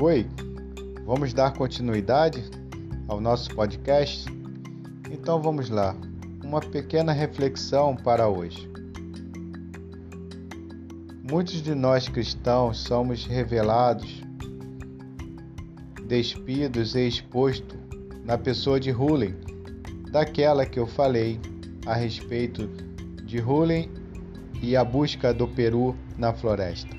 Oi, vamos dar continuidade ao nosso podcast? Então vamos lá, uma pequena reflexão para hoje. Muitos de nós cristãos somos revelados, despidos e expostos na pessoa de Hulen, daquela que eu falei a respeito de Hulen e a busca do Peru na floresta.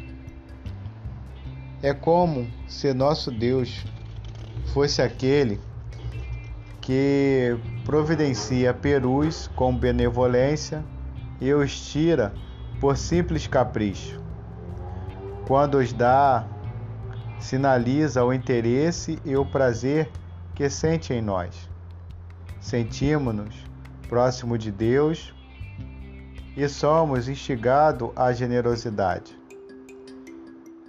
É como se nosso Deus fosse aquele que providencia perus com benevolência e os tira por simples capricho. Quando os dá, sinaliza o interesse e o prazer que sente em nós. Sentimos-nos próximo de Deus e somos instigados à generosidade.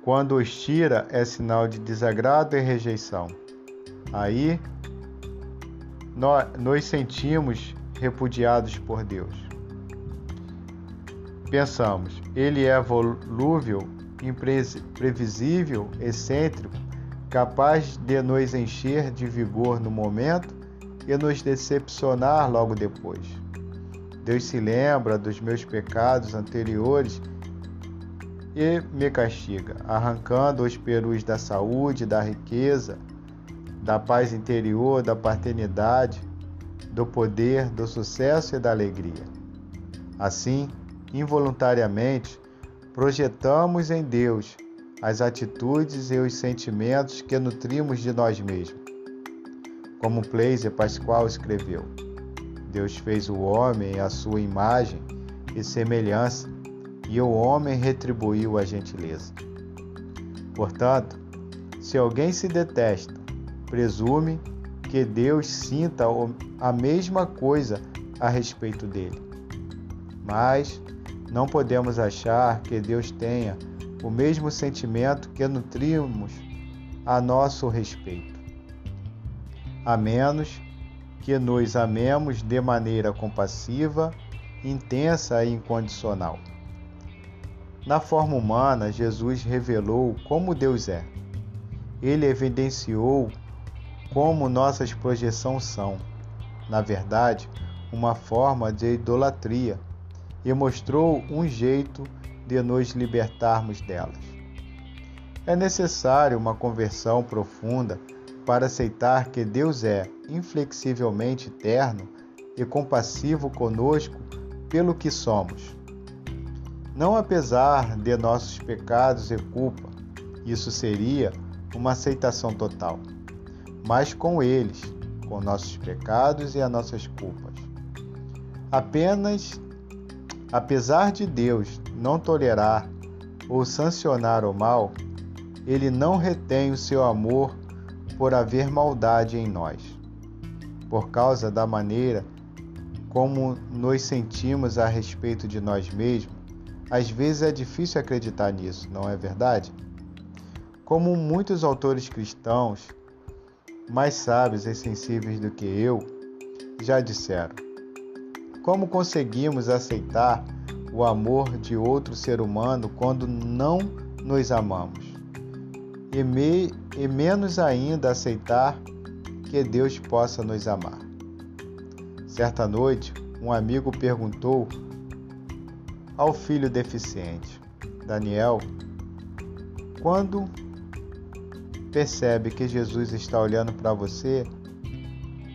Quando os tira, é sinal de desagrado e rejeição. Aí nós nos sentimos repudiados por Deus. Pensamos, ele é volúvel, imprevisível, excêntrico, capaz de nos encher de vigor no momento e nos decepcionar logo depois. Deus se lembra dos meus pecados anteriores e me castiga, arrancando os perus da saúde, da riqueza, da paz interior, da paternidade, do poder, do sucesso e da alegria. Assim, involuntariamente, projetamos em Deus as atitudes e os sentimentos que nutrimos de nós mesmos. Como Blaise Pascoal escreveu, Deus fez o homem à sua imagem e semelhança e o homem retribuiu a gentileza. Portanto, se alguém se detesta, presume que Deus sinta a mesma coisa a respeito dele. Mas não podemos achar que Deus tenha o mesmo sentimento que nutrimos a nosso respeito, a menos que nos amemos de maneira compassiva, intensa e incondicional. Na forma humana, Jesus revelou como Deus é. Ele evidenciou como nossas projeções são, na verdade, uma forma de idolatria e mostrou um jeito de nos libertarmos delas. É necessário uma conversão profunda para aceitar que Deus é inflexivelmente eterno e compassivo conosco pelo que somos não apesar de nossos pecados e culpa, isso seria uma aceitação total, mas com eles, com nossos pecados e as nossas culpas. Apenas, apesar de Deus não tolerar ou sancionar o mal, ele não retém o seu amor por haver maldade em nós, por causa da maneira como nos sentimos a respeito de nós mesmos às vezes é difícil acreditar nisso, não é verdade? Como muitos autores cristãos, mais sábios e sensíveis do que eu, já disseram, como conseguimos aceitar o amor de outro ser humano quando não nos amamos? E, me, e menos ainda aceitar que Deus possa nos amar. Certa noite, um amigo perguntou ao filho deficiente. Daniel, quando percebe que Jesus está olhando para você,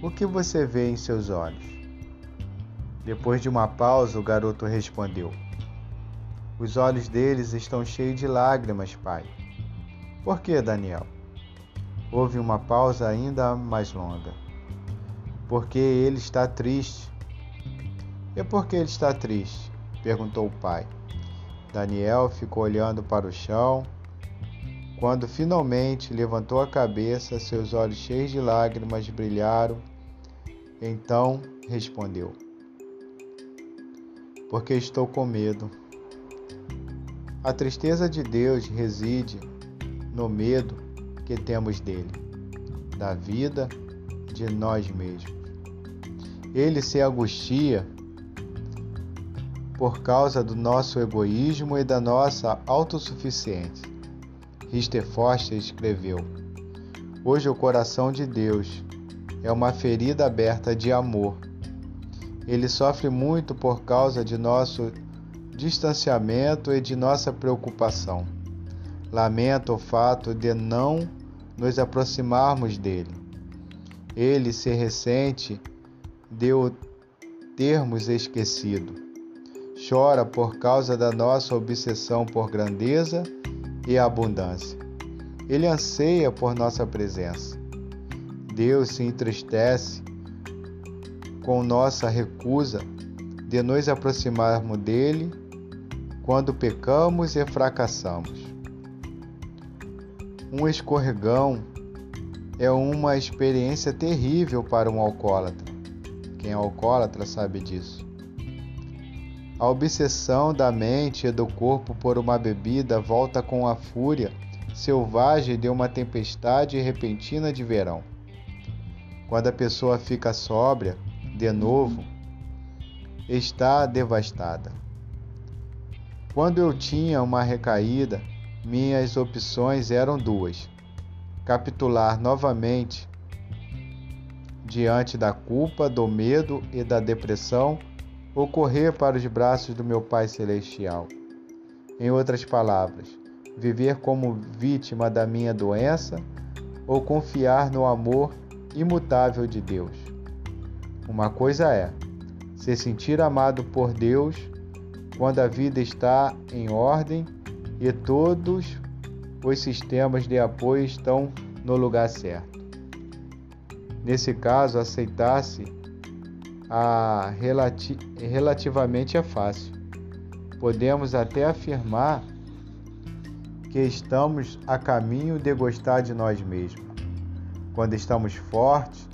o que você vê em seus olhos? Depois de uma pausa, o garoto respondeu: Os olhos deles estão cheios de lágrimas, pai. Por que, Daniel? Houve uma pausa ainda mais longa. Porque ele está triste. E por que ele está triste? Perguntou o pai. Daniel ficou olhando para o chão. Quando finalmente levantou a cabeça, seus olhos cheios de lágrimas brilharam. Então respondeu: Porque estou com medo. A tristeza de Deus reside no medo que temos dele, da vida, de nós mesmos. Ele se angustia por causa do nosso egoísmo e da nossa autossuficiência. Richter Foster escreveu: Hoje, o coração de Deus é uma ferida aberta de amor. Ele sofre muito por causa de nosso distanciamento e de nossa preocupação. Lamenta o fato de não nos aproximarmos dele. Ele se ressente de o termos esquecido. Chora por causa da nossa obsessão por grandeza e abundância. Ele anseia por nossa presença. Deus se entristece com nossa recusa de nos aproximarmos dele quando pecamos e fracassamos. Um escorregão é uma experiência terrível para um alcoólatra. Quem é alcoólatra sabe disso. A obsessão da mente e do corpo por uma bebida volta com a fúria selvagem de uma tempestade repentina de verão. Quando a pessoa fica sóbria, de novo, está devastada. Quando eu tinha uma recaída, minhas opções eram duas: capitular novamente diante da culpa, do medo e da depressão, ou correr para os braços do meu Pai Celestial. Em outras palavras, viver como vítima da minha doença ou confiar no amor imutável de Deus. Uma coisa é se sentir amado por Deus quando a vida está em ordem e todos os sistemas de apoio estão no lugar certo. Nesse caso, aceitar-se a relati relativamente é fácil. Podemos até afirmar que estamos a caminho de gostar de nós mesmos. Quando estamos fortes,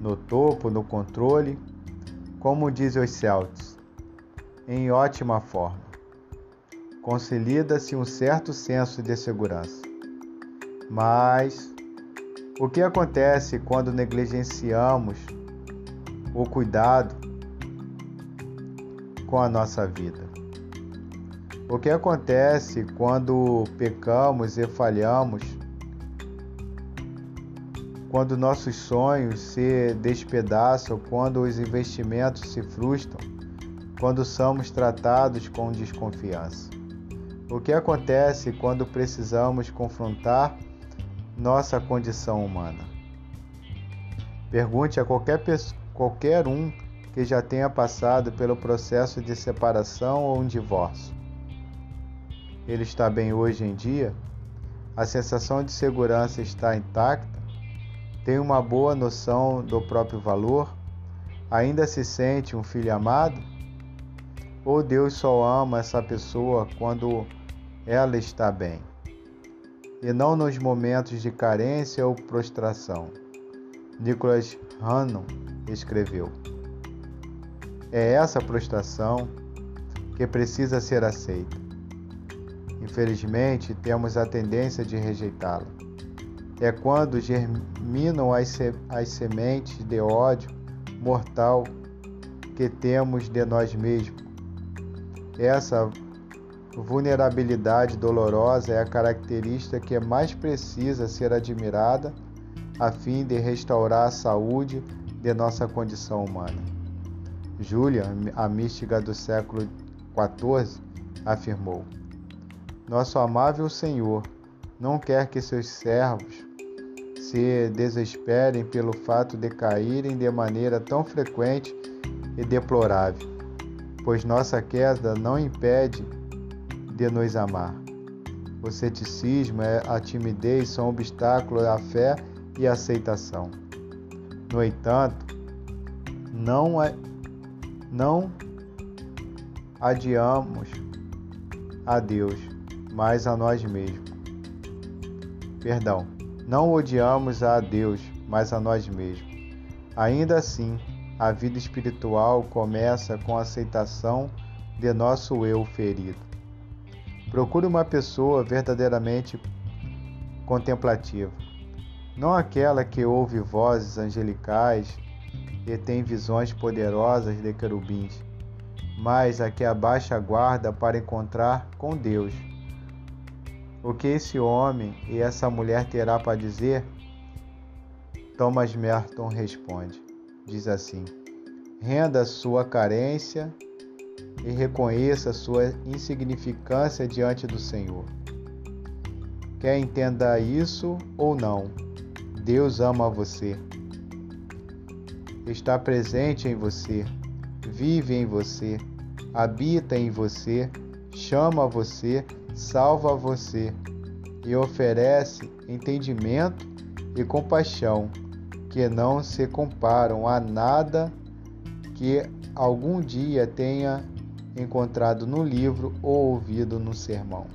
no topo, no controle, como dizem os Celtics, em ótima forma. Consolida-se um certo senso de segurança. Mas o que acontece quando negligenciamos o cuidado com a nossa vida? O que acontece quando pecamos e falhamos quando nossos sonhos se despedaçam, quando os investimentos se frustram, quando somos tratados com desconfiança. O que acontece quando precisamos confrontar nossa condição humana? Pergunte a qualquer, pessoa, qualquer um que já tenha passado pelo processo de separação ou um divórcio. Ele está bem hoje em dia? A sensação de segurança está intacta? tem uma boa noção do próprio valor? Ainda se sente um filho amado? Ou Deus só ama essa pessoa quando ela está bem? E não nos momentos de carência ou prostração. Nicholas Hannon escreveu. É essa prostração que precisa ser aceita. Infelizmente, temos a tendência de rejeitá-la é quando germinam as, se as sementes de ódio mortal que temos de nós mesmos. Essa vulnerabilidade dolorosa é a característica que mais precisa ser admirada a fim de restaurar a saúde de nossa condição humana. Júlia, a mística do século XIV, afirmou: Nosso amável Senhor não quer que seus servos se desesperem pelo fato de caírem de maneira tão frequente e deplorável, pois nossa queda não impede de nos amar. O ceticismo e a timidez são obstáculos à fé e aceitação. No entanto, não, não adiamos a Deus, mas a nós mesmos. Perdão. Não odiamos a Deus, mas a nós mesmos. Ainda assim, a vida espiritual começa com a aceitação de nosso eu ferido. Procure uma pessoa verdadeiramente contemplativa, não aquela que ouve vozes angelicais e tem visões poderosas de querubins, mas a que abaixa a guarda para encontrar com Deus. O que esse homem e essa mulher terá para dizer? Thomas Merton responde: diz assim: renda sua carência e reconheça sua insignificância diante do Senhor. Quer entenda isso ou não, Deus ama você. Está presente em você, vive em você, habita em você, chama você, salva você e oferece entendimento e compaixão que não se comparam a nada que algum dia tenha encontrado no livro ou ouvido no sermão.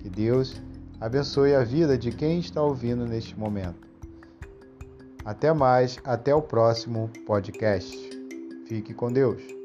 Que Deus abençoe a vida de quem está ouvindo neste momento. Até mais, até o próximo podcast. Fique com Deus.